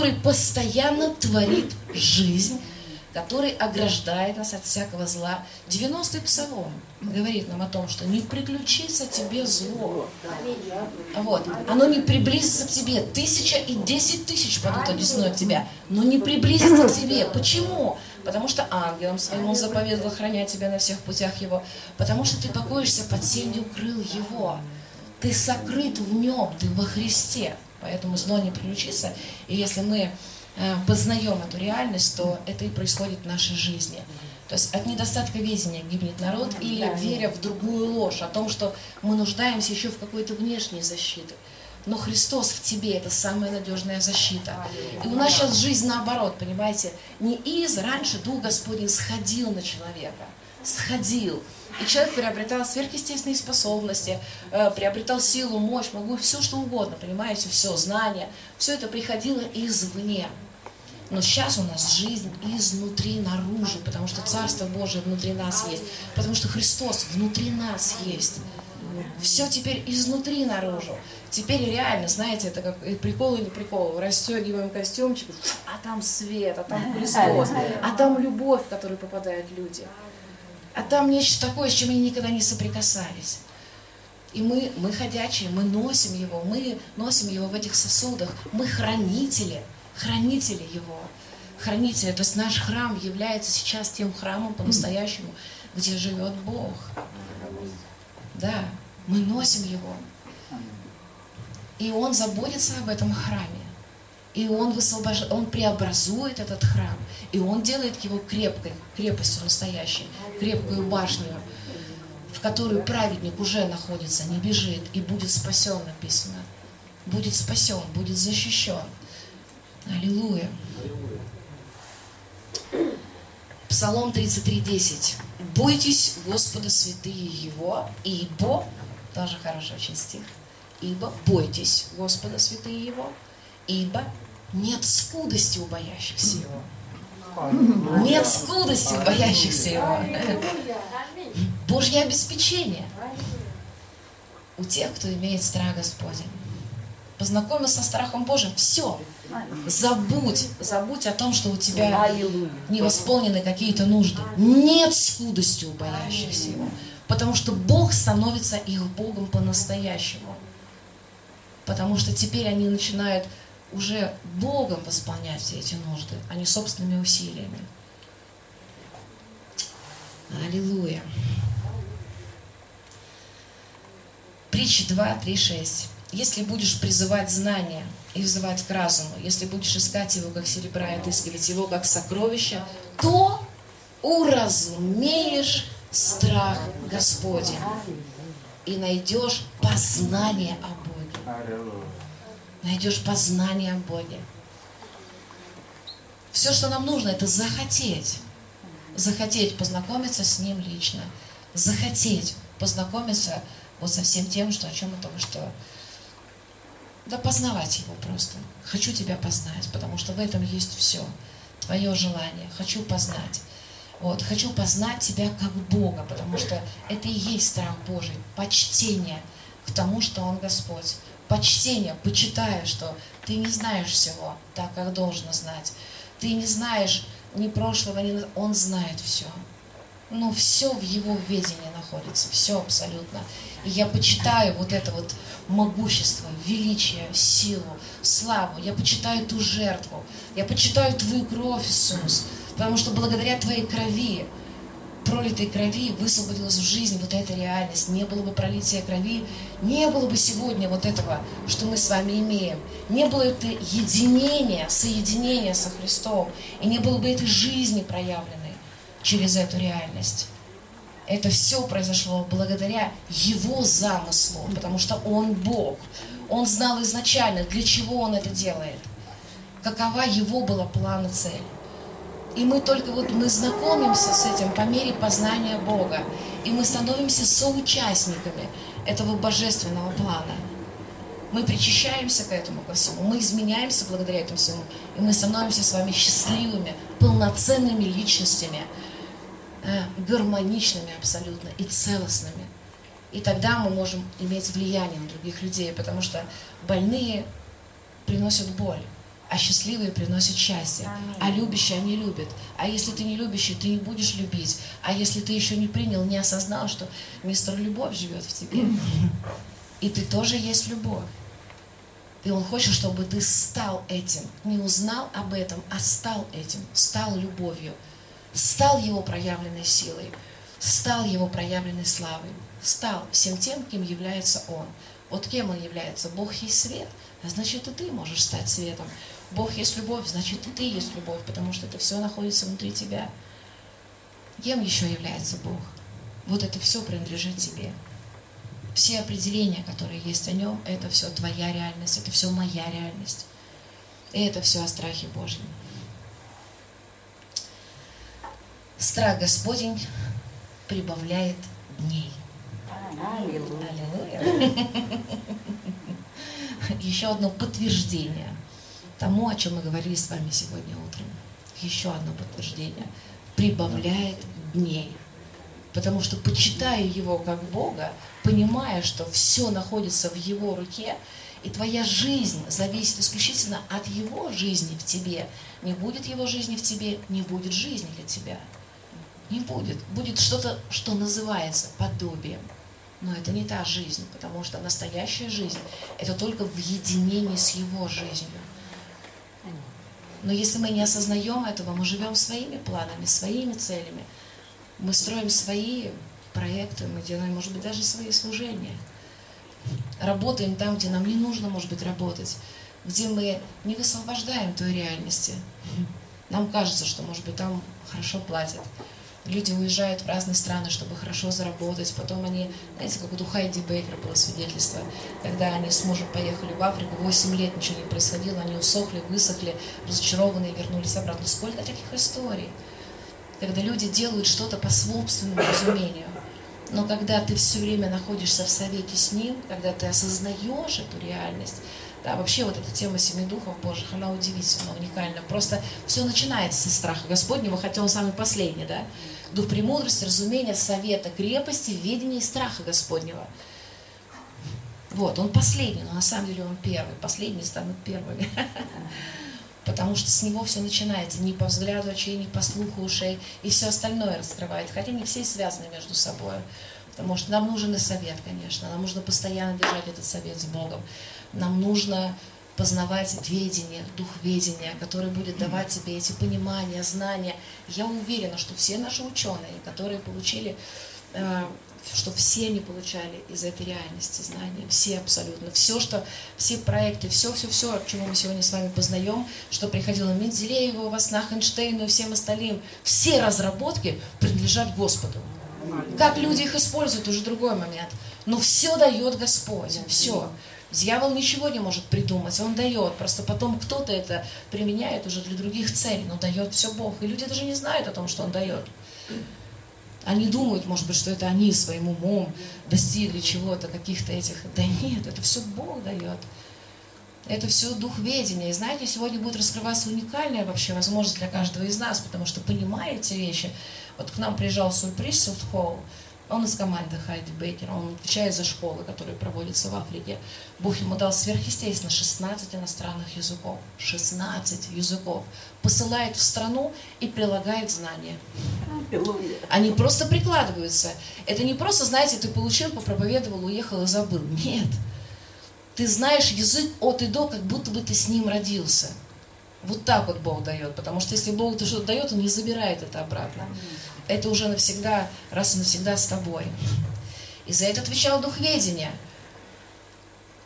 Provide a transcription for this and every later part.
который постоянно творит жизнь, который ограждает нас от всякого зла. 90-й псалом говорит нам о том, что не приключится тебе зло. Вот. Оно не приблизится к тебе. Тысяча и десять тысяч падут одесной к тебя, но не приблизится к тебе. Почему? Потому что ангелом своим он заповедовал охранять тебя на всех путях его. Потому что ты покоишься под сенью крыл его. Ты сокрыт в нем, ты во Христе. Поэтому зло не приключится. И если мы Э, познаем эту реальность, то это и происходит в нашей жизни. То есть от недостатка видения гибнет народ или веря в другую ложь, о том, что мы нуждаемся еще в какой-то внешней защите. Но Христос в тебе – это самая надежная защита. И у нас сейчас жизнь наоборот, понимаете? Не из, раньше Дух Господень сходил на человека, сходил. И человек приобретал сверхъестественные способности, э, приобретал силу, мощь, могу все что угодно, понимаете, все, знания. Все это приходило извне. Но сейчас у нас жизнь изнутри наружу, потому что Царство Божие внутри нас есть, потому что Христос внутри нас есть. Все теперь изнутри наружу. Теперь реально, знаете, это как прикол или прикол. Расстегиваем костюмчик, а там свет, а там Христос, а там любовь, в которую попадают люди. А там нечто такое, с чем они никогда не соприкасались. И мы, мы ходячие, мы носим его, мы носим его в этих сосудах, мы хранители – хранители его. Хранители, то есть наш храм является сейчас тем храмом по-настоящему, где живет Бог. Да, мы носим его. И Он заботится об этом храме. И он, высвобож... он преобразует этот храм. И он делает его крепкой, крепостью настоящей, крепкую башню, в которую праведник уже находится, не бежит и будет спасен, написано. Будет спасен, будет защищен. Аллилуйя. Псалом 33.10. Бойтесь Господа святые Его, ибо, тоже хороший очень стих, ибо бойтесь Господа святые Его, ибо нет скудости у боящихся Его. Нет скудости у боящихся Его. Божье обеспечение у тех, кто имеет страх Господень. Познакомился со страхом Божьим, все, Забудь, забудь о том, что у тебя не восполнены какие-то нужды. Нет скудости у боящихся его. Потому что Бог становится их Богом по-настоящему. Потому что теперь они начинают уже Богом восполнять все эти нужды, а не собственными усилиями. Аллилуйя. Притча 2, 3, 6. Если будешь призывать знания – и взывать к разуму. Если будешь искать его, как серебра, и отыскивать его, как сокровища, то уразумеешь страх Господень и найдешь познание о Боге. Найдешь познание о Боге. Все, что нам нужно, это захотеть. Захотеть познакомиться с Ним лично. Захотеть познакомиться вот со всем тем, что, о чем мы только что да познавать его просто. Хочу тебя познать, потому что в этом есть все. Твое желание. Хочу познать. Вот, хочу познать тебя как Бога, потому что это и есть страх Божий, почтение к тому, что Он Господь. Почтение, почитая, что ты не знаешь всего так, как должно знать. Ты не знаешь ни прошлого, ни... Он знает все. Ну, все в Его ведении находится, все абсолютно. И я почитаю вот это вот могущество, величие, силу, славу. Я почитаю ту жертву. Я почитаю Твою кровь, Иисус. Потому что благодаря Твоей крови, пролитой крови, высвободилась в жизнь вот эта реальность. Не было бы пролития крови, не было бы сегодня вот этого, что мы с вами имеем. Не было это единения, соединения со Христом. И не было бы этой жизни проявленной через эту реальность. Это все произошло благодаря Его замыслу, потому что Он Бог. Он знал изначально, для чего Он это делает. Какова Его была план цель. И мы только вот мы знакомимся с этим по мере познания Бога. И мы становимся соучастниками этого божественного плана. Мы причащаемся к этому ко всему, мы изменяемся благодаря этому всему, и мы становимся с вами счастливыми, полноценными личностями, Э, гармоничными абсолютно и целостными. И тогда мы можем иметь влияние на других людей, потому что больные приносят боль. А счастливые приносят счастье. А любящие они любят. А если ты не любящий, ты не будешь любить. А если ты еще не принял, не осознал, что мистер Любовь живет в тебе, и ты тоже есть любовь. И Он хочет, чтобы ты стал этим. Не узнал об этом, а стал этим. Стал любовью. Стал Его проявленной силой. Стал Его проявленной славой. Стал всем тем, кем является Он. Вот кем Он является? Бог есть свет. А значит, и ты можешь стать светом. Бог есть любовь, значит, и ты есть любовь, потому что это все находится внутри тебя. Кем еще является Бог? Вот это все принадлежит тебе все определения, которые есть о нем, это все твоя реальность, это все моя реальность. И это все о страхе Божьем. Страх Господень прибавляет дней. Аллилуйя. Еще одно подтверждение тому, о чем мы говорили с вами сегодня утром. Еще одно подтверждение. Прибавляет дней потому что почитая Его как Бога, понимая, что все находится в Его руке, и твоя жизнь зависит исключительно от Его жизни в тебе. Не будет Его жизни в тебе, не будет жизни для тебя. Не будет. Будет что-то, что называется подобием. Но это не та жизнь, потому что настоящая жизнь – это только в единении с Его жизнью. Но если мы не осознаем этого, мы живем своими планами, своими целями – мы строим свои проекты, мы делаем, может быть, даже свои служения. Работаем там, где нам не нужно, может быть, работать, где мы не высвобождаем той реальности. Нам кажется, что, может быть, там хорошо платят. Люди уезжают в разные страны, чтобы хорошо заработать. Потом они, знаете, как вот у Хайди Бейкер было свидетельство, когда они с мужем поехали в Африку, 8 лет ничего не происходило, они усохли, высохли, разочарованные, вернулись обратно. Сколько таких историй? когда люди делают что-то по собственному разумению. Но когда ты все время находишься в совете с Ним, когда ты осознаешь эту реальность, да, вообще вот эта тема семи духов Божьих, она удивительно, уникальна. Просто все начинается со страха Господнего, хотя он самый последний, да. Дух премудрости, разумения, совета, крепости, видения и страха Господнего. Вот, он последний, но на самом деле он первый. Последние станут первыми. потому что с него все начинается, не по взгляду очей, не по слуху ушей, и все остальное раскрывает, хотя не все связаны между собой. Потому что нам нужен и совет, конечно, нам нужно постоянно держать этот совет с Богом. Нам нужно познавать ведение, дух ведения, который будет давать тебе эти понимания, знания. Я уверена, что все наши ученые, которые получили э, что все они получали из этой реальности знания, все абсолютно, все, что, все проекты, все, все, все, чего мы сегодня с вами познаем, что приходило Менделееву, Васнах, Эйнштейну и всем остальным, все разработки принадлежат Господу. Как люди их используют, уже другой момент. Но все дает Господь, все. Дьявол ничего не может придумать, он дает. Просто потом кто-то это применяет уже для других целей, но дает все Бог. И люди даже не знают о том, что он дает. Они думают, может быть, что это они своим умом достигли чего-то, каких-то этих. Да нет, это все Бог дает. Это все дух ведения. И знаете, сегодня будет раскрываться уникальная вообще возможность для каждого из нас, потому что понимая эти вещи. Вот к нам приезжал сюрприз Холл, он из команды Хайди Бейкера, он отвечает за школы, которые проводятся в Африке. Бог ему дал сверхъестественно 16 иностранных языков. 16 языков. Посылает в страну и прилагает знания. Они просто прикладываются. Это не просто, знаете, ты получил, попроповедовал, уехал и забыл. Нет. Ты знаешь язык от и до, как будто бы ты с ним родился. Вот так вот Бог дает. Потому что если Бог что-то дает, Он не забирает это обратно это уже навсегда, раз и навсегда с тобой. И за это отвечал Дух Ведения.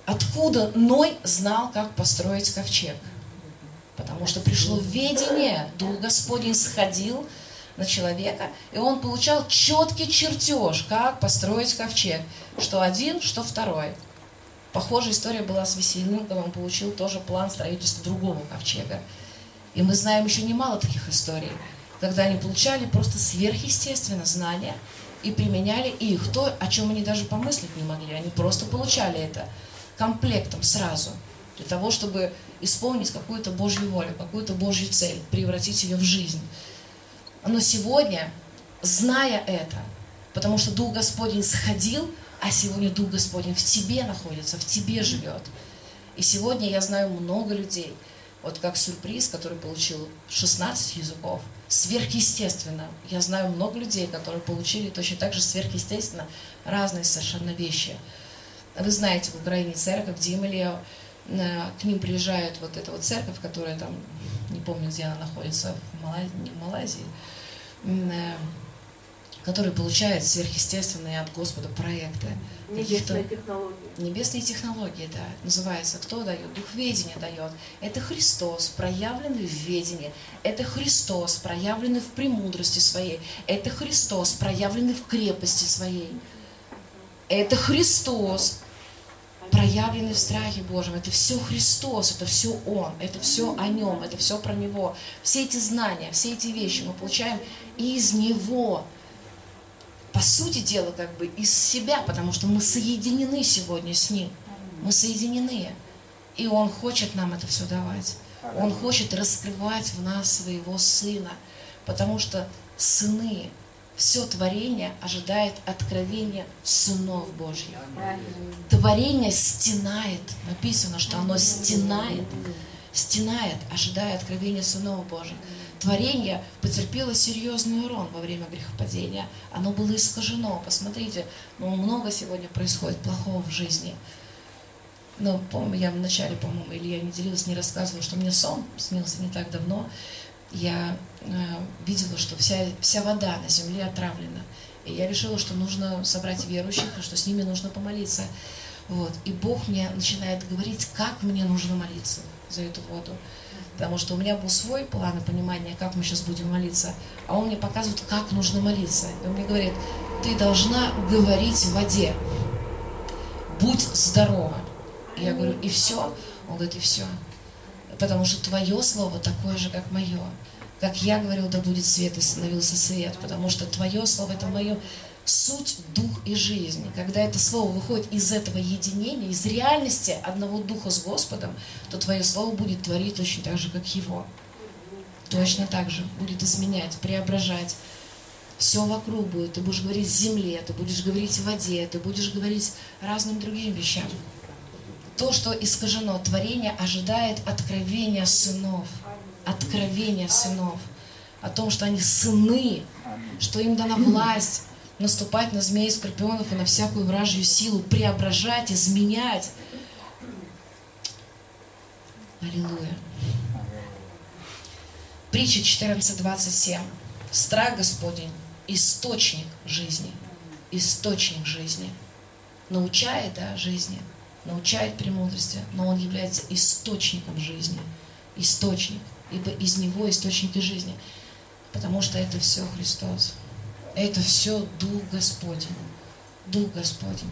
Откуда Ной знал, как построить ковчег? Потому что пришло ведение, Дух Господень сходил на человека, и он получал четкий чертеж, как построить ковчег. Что один, что второй. Похожая история была с Весельником, он получил тоже план строительства другого ковчега. И мы знаем еще немало таких историй когда они получали просто сверхъестественно знания и применяли их, то, о чем они даже помыслить не могли. Они просто получали это комплектом сразу, для того, чтобы исполнить какую-то Божью волю, какую-то Божью цель, превратить ее в жизнь. Но сегодня, зная это, потому что Дух Господень сходил, а сегодня Дух Господень в тебе находится, в тебе живет. И сегодня я знаю много людей, вот как сюрприз, который получил 16 языков, сверхъестественно. Я знаю много людей, которые получили точно так же сверхъестественно разные совершенно вещи. Вы знаете, в Украине церковь Дималия, э, к ним приезжает вот эта вот церковь, которая там, не помню, где она находится, в Малайзии, не в Малайзии, который получает сверхъестественные от Господа проекты. Небесные технологии. Небесные технологии, да. Называется, кто дает? Дух ведения дает. Это Христос, проявленный в ведении. Это Христос, проявленный в премудрости своей. Это Христос, проявленный в крепости своей. Это Христос, проявленный в страхе Божьем. Это все Христос, это все Он, это все о Нем, это все про Него. Все эти знания, все эти вещи мы получаем из Него по сути дела, как бы из себя, потому что мы соединены сегодня с Ним. Мы соединены. И Он хочет нам это все давать. Он хочет раскрывать в нас своего Сына, потому что сыны, все творение ожидает откровения сынов Божьих. Творение стенает, написано, что оно стенает, стенает, ожидая откровения сынов Божьих творение потерпело серьезный урон во время грехопадения. Оно было искажено. Посмотрите, ну, много сегодня происходит плохого в жизни. Но, помню, я вначале, по-моему, или я не делилась, не рассказывала, что мне сон снился не так давно. Я э, видела, что вся, вся вода на земле отравлена. И я решила, что нужно собрать верующих, что с ними нужно помолиться. Вот. И Бог мне начинает говорить, как мне нужно молиться за эту воду. Потому что у меня был свой план и понимание, как мы сейчас будем молиться. А он мне показывает, как нужно молиться. И он мне говорит, ты должна говорить в воде. Будь здорова. И я говорю, и все? Он говорит, и все. Потому что твое слово такое же, как мое. Как я говорил, да будет свет, и становился свет. Потому что твое слово это мое суть, дух и жизнь. Когда это слово выходит из этого единения, из реальности одного духа с Господом, то твое слово будет творить точно так же, как его. Точно так же будет изменять, преображать. Все вокруг будет. Ты будешь говорить земле, ты будешь говорить воде, ты будешь говорить разным другим вещам. То, что искажено, творение ожидает откровения сынов. Откровения сынов. О том, что они сыны, что им дана власть наступать на змеи, скорпионов и на всякую вражью силу, преображать, изменять. Аллилуйя. Притча 14.27. Страх Господень – источник жизни. Источник жизни. Научает, да, жизни, научает премудрости, но он является источником жизни. Источник. Ибо из него источники жизни. Потому что это все Христос. Это все Дух Господень. Дух Господень.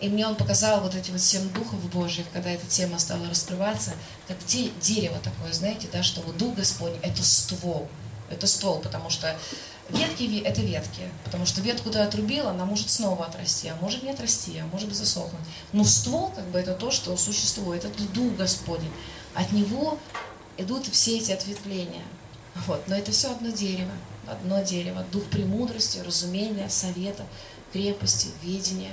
И мне он показал вот эти вот семь духов Божьих, когда эта тема стала раскрываться, как де, дерево такое, знаете, да, что вот Дух Господень – это ствол. Это ствол, потому что ветки – это ветки. Потому что ветку ты отрубила, она может снова отрасти, а может не отрасти, а может быть засохнуть. Но ствол, как бы, это то, что существует. Это Дух Господень. От него идут все эти ответвления. Вот. Но это все одно дерево одно дерево, дух премудрости, разумения, совета, крепости, видения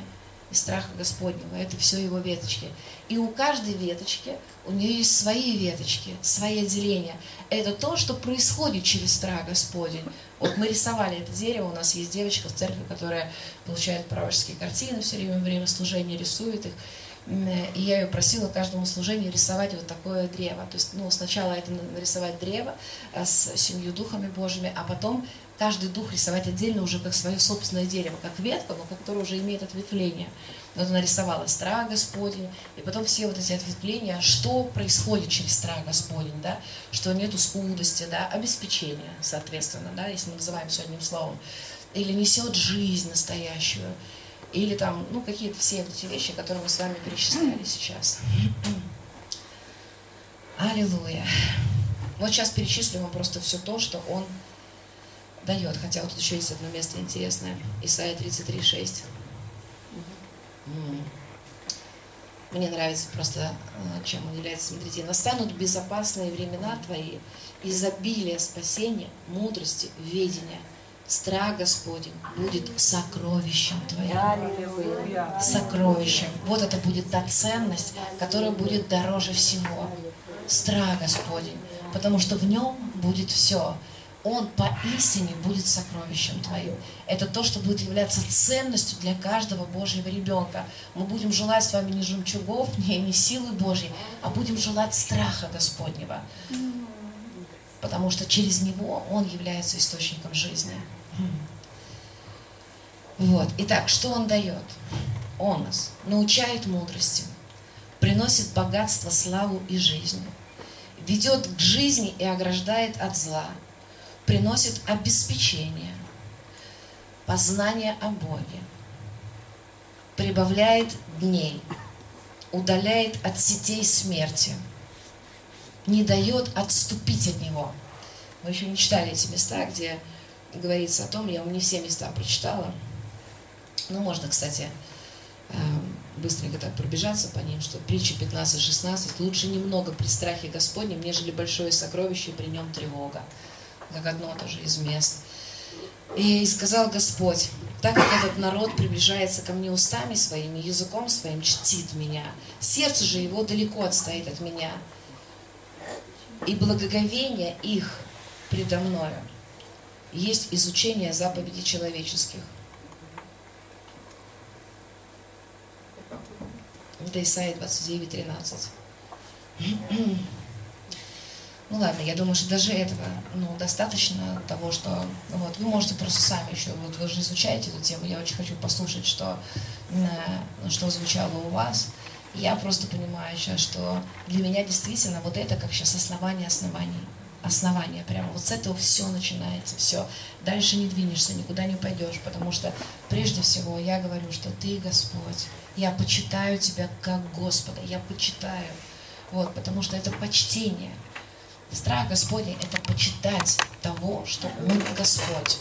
и страха Господнего. Это все его веточки. И у каждой веточки, у нее есть свои веточки, свои отделения. Это то, что происходит через страх Господень. Вот мы рисовали это дерево, у нас есть девочка в церкви, которая получает пророческие картины все время, время служения, рисует их. И я ее просила каждому служению рисовать вот такое древо. То есть, ну, сначала это нарисовать древо э, с семью духами Божьими, а потом каждый дух рисовать отдельно уже как свое собственное дерево, как ветка, но которое уже имеет ответвление. Вот она рисовала страх Господень, и потом все вот эти ответвления, что происходит через страх Господень, да, что нету скудости, да, обеспечения, соответственно, да, если мы называем все одним словом, или несет жизнь настоящую, или там, ну, какие-то все эти вещи, которые мы с вами перечисляли сейчас. Аллилуйя. Вот сейчас перечислю вам просто все то, что Он дает. Хотя вот тут еще есть одно место интересное. Исайя 33, 6. Мне нравится просто, э, чем он является. Смотрите, настанут безопасные времена твои, изобилие спасения, мудрости, ведения – страх Господень будет сокровищем твоим. Сокровищем. Вот это будет та ценность, которая будет дороже всего. страх Господень, потому что в нем будет все. Он поистине будет сокровищем твоим. Это то, что будет являться ценностью для каждого Божьего ребенка. Мы будем желать с вами не жемчугов, не, не силы Божьей, а будем желать страха Господнего. Потому что через него Он является источником жизни. Вот. Итак, что Он дает? Он нас научает мудрости, приносит богатство, славу и жизнь, ведет к жизни и ограждает от зла, приносит обеспечение, познание о Боге, прибавляет дней, удаляет от сетей смерти, не дает отступить от Него. Мы еще не читали эти места, где говорится о том, я вам не все места прочитала, ну, можно, кстати, эм, быстренько так пробежаться по ним, что притча 15-16 лучше немного при страхе Господнем, нежели большое сокровище, и при нем тревога. Как одно тоже из мест. И сказал Господь, так как этот народ приближается ко мне устами своими, языком своим чтит меня, сердце же его далеко отстоит от меня, и благоговение их предо мною есть изучение заповедей человеческих. Это Исаия 29, 13. Ну ладно, я думаю, что даже этого ну, достаточно того, что ну, вот, вы можете просто сами еще, вот вы же изучаете эту тему, я очень хочу послушать, что, э, что звучало у вас. Я просто понимаю сейчас, что для меня действительно вот это как сейчас основание оснований. Основание прямо. Вот с этого все начинается, все. Дальше не двинешься, никуда не пойдешь, потому что прежде всего я говорю, что Ты Господь. Я почитаю Тебя как Господа, я почитаю. Вот, потому что это почтение. Страх Господень – это почитать того, что Он Господь.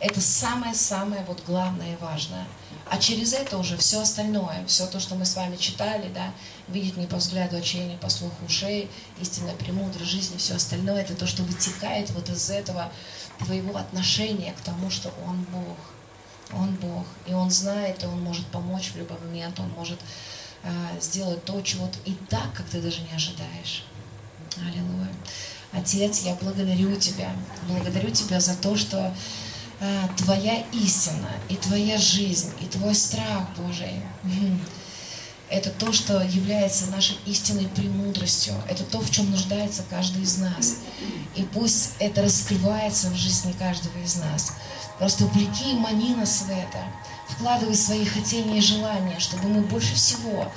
Это самое-самое вот главное и важное. А через это уже все остальное, все то, что мы с вами читали, да, видеть не по взгляду очей, не по слуху ушей, истинная премудрость жизни, все остальное, это то, что вытекает вот из этого твоего отношения к тому, что Он Бог. Он Бог. И Он знает, и Он может помочь в любой момент, Он может э, сделать то, чего ты и так, как ты даже не ожидаешь. Аллилуйя. Отец, я благодарю Тебя. Благодарю Тебя за то, что Твоя истина и Твоя жизнь, и Твой страх Божий это то, что является нашей истинной премудростью. Это то, в чем нуждается каждый из нас. И пусть это раскрывается в жизни каждого из нас. Просто увлеки и мани нас в это. Вкладывай свои хотения и желания, чтобы мы больше всего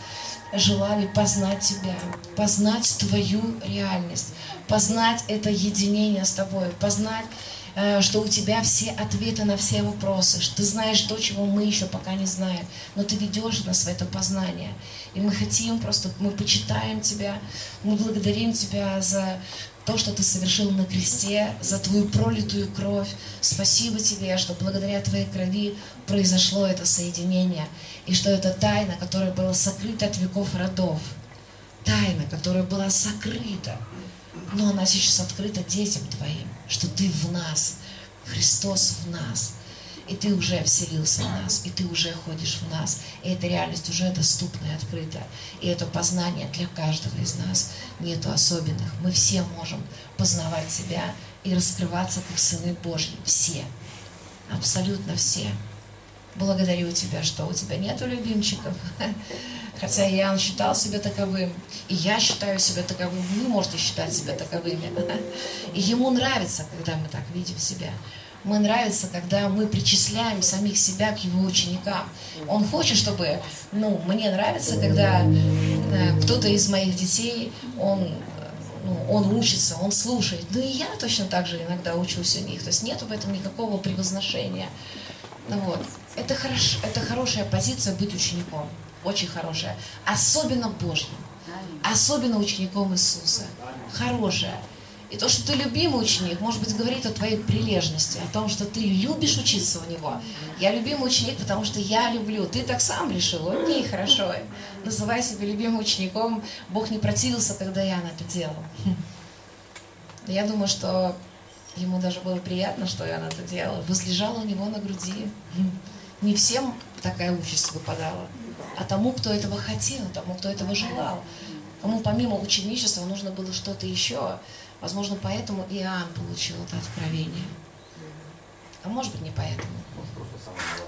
желали познать Тебя, познать Твою реальность, познать это единение с Тобой, познать, э, что у Тебя все ответы на все вопросы, что Ты знаешь то, чего мы еще пока не знаем, но Ты ведешь нас в это познание. И мы хотим просто, мы почитаем Тебя, мы благодарим Тебя за то, что Ты совершил на кресте, за Твою пролитую кровь. Спасибо Тебе, что благодаря Твоей крови произошло это соединение, и что это тайна, которая была сокрыта от веков родов. Тайна, которая была сокрыта, но она сейчас открыта детям Твоим, что Ты в нас, Христос в нас – и ты уже вселился в нас, и ты уже ходишь в нас, и эта реальность уже доступна и открыта, и это познание для каждого из нас. Нету особенных. Мы все можем познавать себя и раскрываться как сыны Божьи, все, абсолютно все. Благодарю Тебя, что у Тебя нету любимчиков, хотя Иоанн считал себя таковым, и я считаю себя таковым, вы можете считать себя таковыми. И ему нравится, когда мы так видим себя мы нравится, когда мы причисляем самих себя к его ученикам. Он хочет, чтобы, ну, мне нравится, когда э, кто-то из моих детей, он, ну, он учится, он слушает. Ну и я точно так же иногда учусь у них. То есть нет в этом никакого превозношения. Ну, вот. Это, хорош, это хорошая позиция быть учеником. Очень хорошая. Особенно Божьим. Особенно учеником Иисуса. Хорошая. И то, что ты любимый ученик, может быть, говорит о твоей прилежности, о том, что ты любишь учиться у него. Я любимый ученик, потому что я люблю. Ты так сам решил. Окей, хорошо. Называй себя любимым учеником. Бог не противился, когда я на это делал. Я думаю, что ему даже было приятно, что я на это делала. Возлежала у него на груди. Не всем такая участь выпадала, а тому, кто этого хотел, тому, кто этого желал. кому помимо ученичества нужно было что-то еще. Возможно, поэтому Иоанн получил это откровение. А может быть, не поэтому.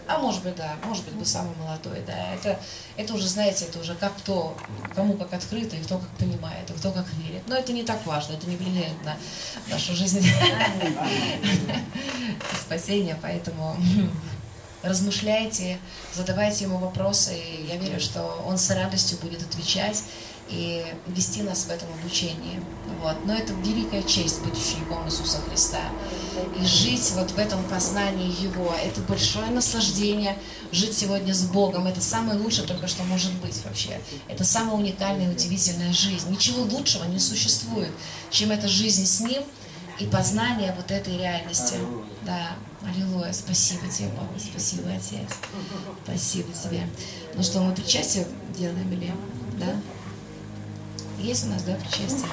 А может быть, да, может быть, бы самый молодой, да. Это, это уже, знаете, это уже как кто, кому как открыто, и кто как понимает, и кто как верит. Но это не так важно, это не влияет на нашу жизнь спасения, поэтому размышляйте, задавайте ему вопросы, и я верю, что он с радостью будет отвечать и вести нас в этом обучении. Вот. Но это великая честь быть учеником Иисуса Христа. И жить вот в этом познании Его, это большое наслаждение жить сегодня с Богом. Это самое лучшее только, что может быть вообще. Это самая уникальная и удивительная жизнь. Ничего лучшего не существует, чем эта жизнь с Ним и познание вот этой реальности. Да, аллилуйя, спасибо тебе, Бог, спасибо, Отец. Спасибо тебе. Ну что, мы причастие делаем или, да? Есть у нас, да, причастие?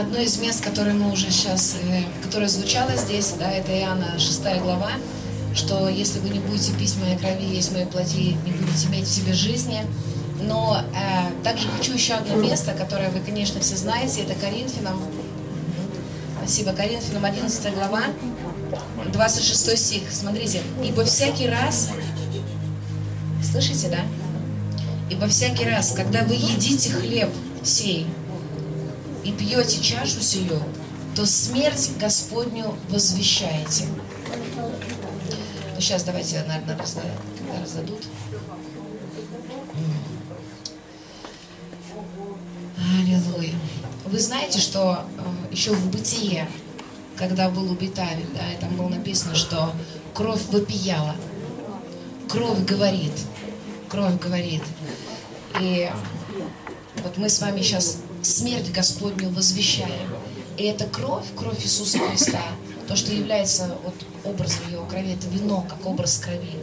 Одно из мест, которое мы уже сейчас, э, которое звучало здесь, да, это Иоанна 6 глава, что если вы не будете пить моей крови, есть моей плоти, не будете иметь в себе жизни. Но э, также хочу еще одно место, которое вы, конечно, все знаете, это Коринфянам. Спасибо. Коринфянам 11 глава, 26 стих. Смотрите. «Ибо всякий раз...» Слышите, да? «Ибо всякий раз, когда вы едите хлеб сей и пьете чашу сию, то смерть Господню возвещаете». Ну, сейчас давайте, наверное, раздадут. Аллилуйя. Вы знаете, что э, еще в бытие, когда был убит Авель, да, и там было написано, что кровь вопияла. Кровь говорит. Кровь говорит. И вот мы с вами сейчас смерть Господню возвещаем. И это кровь, кровь Иисуса Христа, то, что является вот образом Его крови, это вино, как образ крови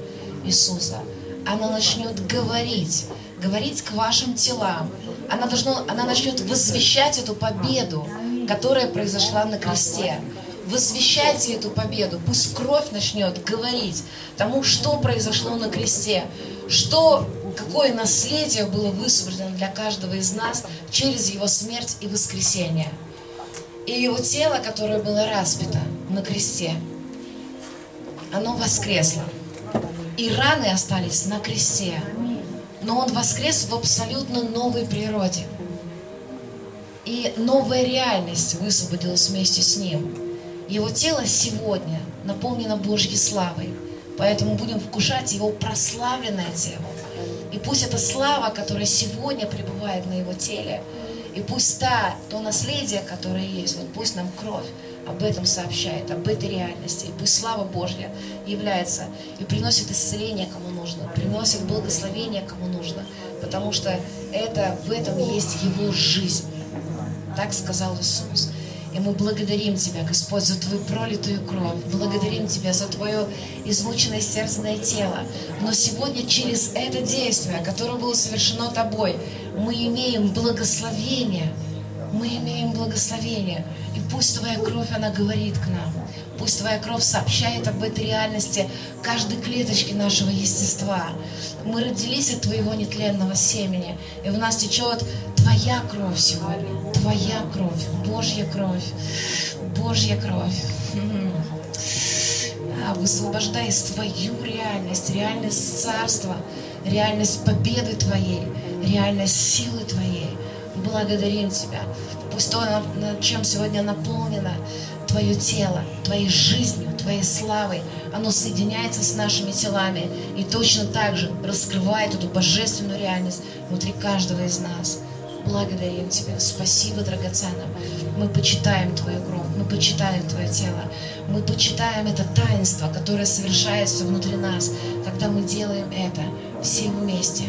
Иисуса. Она начнет говорить, говорить к вашим телам. Она, должна, она начнет возвещать эту победу, которая произошла на кресте. Возвещайте эту победу. Пусть кровь начнет говорить тому, что произошло на кресте, что, какое наследие было высвобождено для каждого из нас через его смерть и воскресение. И его тело, которое было распято на кресте, оно воскресло. И раны остались на кресте. Но он воскрес в абсолютно новой природе. И новая реальность высвободилась вместе с ним. Его тело сегодня наполнено Божьей славой. Поэтому будем вкушать его прославленное тело. И пусть эта слава, которая сегодня пребывает на его теле, и пусть та, то наследие, которое есть, вот пусть нам кровь об этом сообщает, об этой реальности. И пусть слава Божья является и приносит исцеление, кому нужно, приносит благословение, кому нужно, потому что это, в этом есть Его жизнь. Так сказал Иисус. И мы благодарим Тебя, Господь, за Твою пролитую кровь. Благодарим Тебя за Твое измученное сердцное тело. Но сегодня через это действие, которое было совершено Тобой, мы имеем благословение. Мы имеем благословение. И пусть Твоя кровь, она говорит к нам. Пусть Твоя кровь сообщает об этой реальности каждой клеточке нашего естества. Мы родились от Твоего нетленного семени, и в нас течет Твоя кровь сегодня. Твоя кровь, Божья кровь, Божья кровь. А, высвобождай свою реальность, реальность царства, реальность победы Твоей, реальность силы Твоей. Благодарим Тебя. Пусть то, чем сегодня наполнено Твое тело, Твоей жизнью, Твоей славой, оно соединяется с нашими телами и точно так же раскрывает эту божественную реальность внутри каждого из нас. Благодарим Тебя. Спасибо, драгоценным. Мы почитаем Твою кровь, мы почитаем Твое тело, мы почитаем это таинство, которое совершается внутри нас, когда мы делаем это все вместе,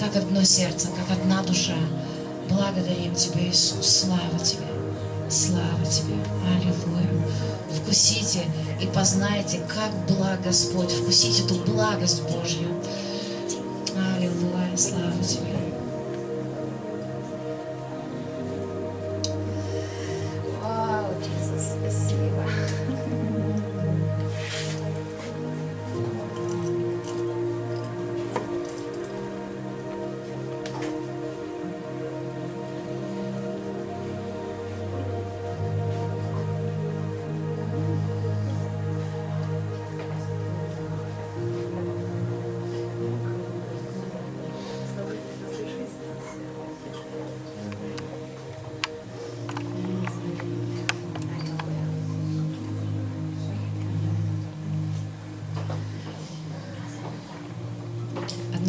как одно сердце, как одна душа. Благодарим Тебя, Иисус. Слава Тебе. Слава Тебе. Аллилуйя. вкусите и познайте, как благ Господь. Вкусите эту благость Божью. Аллилуйя, слава Тебе.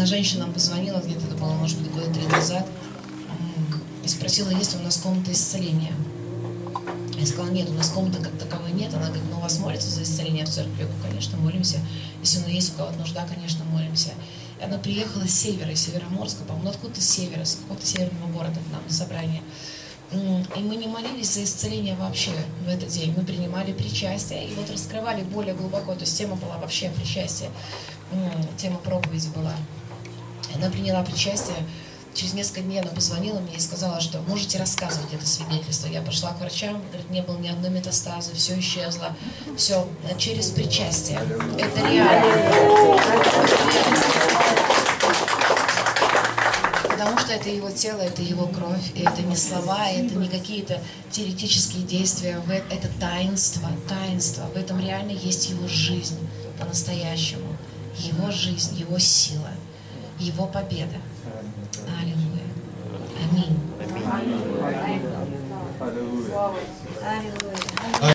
Женщина позвонила, где-то это было, может быть, года три назад, и спросила, есть ли у нас комната исцеления. Я сказала, нет, у нас комнаты как таковой нет. Она говорит, ну у вас молятся за исцеление в церкви? Я говорю, конечно, молимся. Если ну, есть у кого-то нужда, конечно, молимся. И она приехала с севера, из Североморска, по-моему, ну, откуда-то с севера, с какого-то северного города к нам на собрание. И мы не молились за исцеление вообще в этот день. Мы принимали причастие и вот раскрывали более глубоко. То есть тема была вообще причастие. Тема проповеди была. Она приняла причастие. Через несколько дней она позвонила мне и сказала, что можете рассказывать это свидетельство. Я пошла к врачам, говорит, не было ни одной метастазы, все исчезло. Все через причастие. Это реально. Потому что это его тело, это его кровь, и это не слова, это не какие-то теоретические действия, В- это таинство, таинство. В этом реально есть его жизнь по-настоящему, его жизнь, его сила, его победа. Аллилуйя. Аминь. Аллилуйя.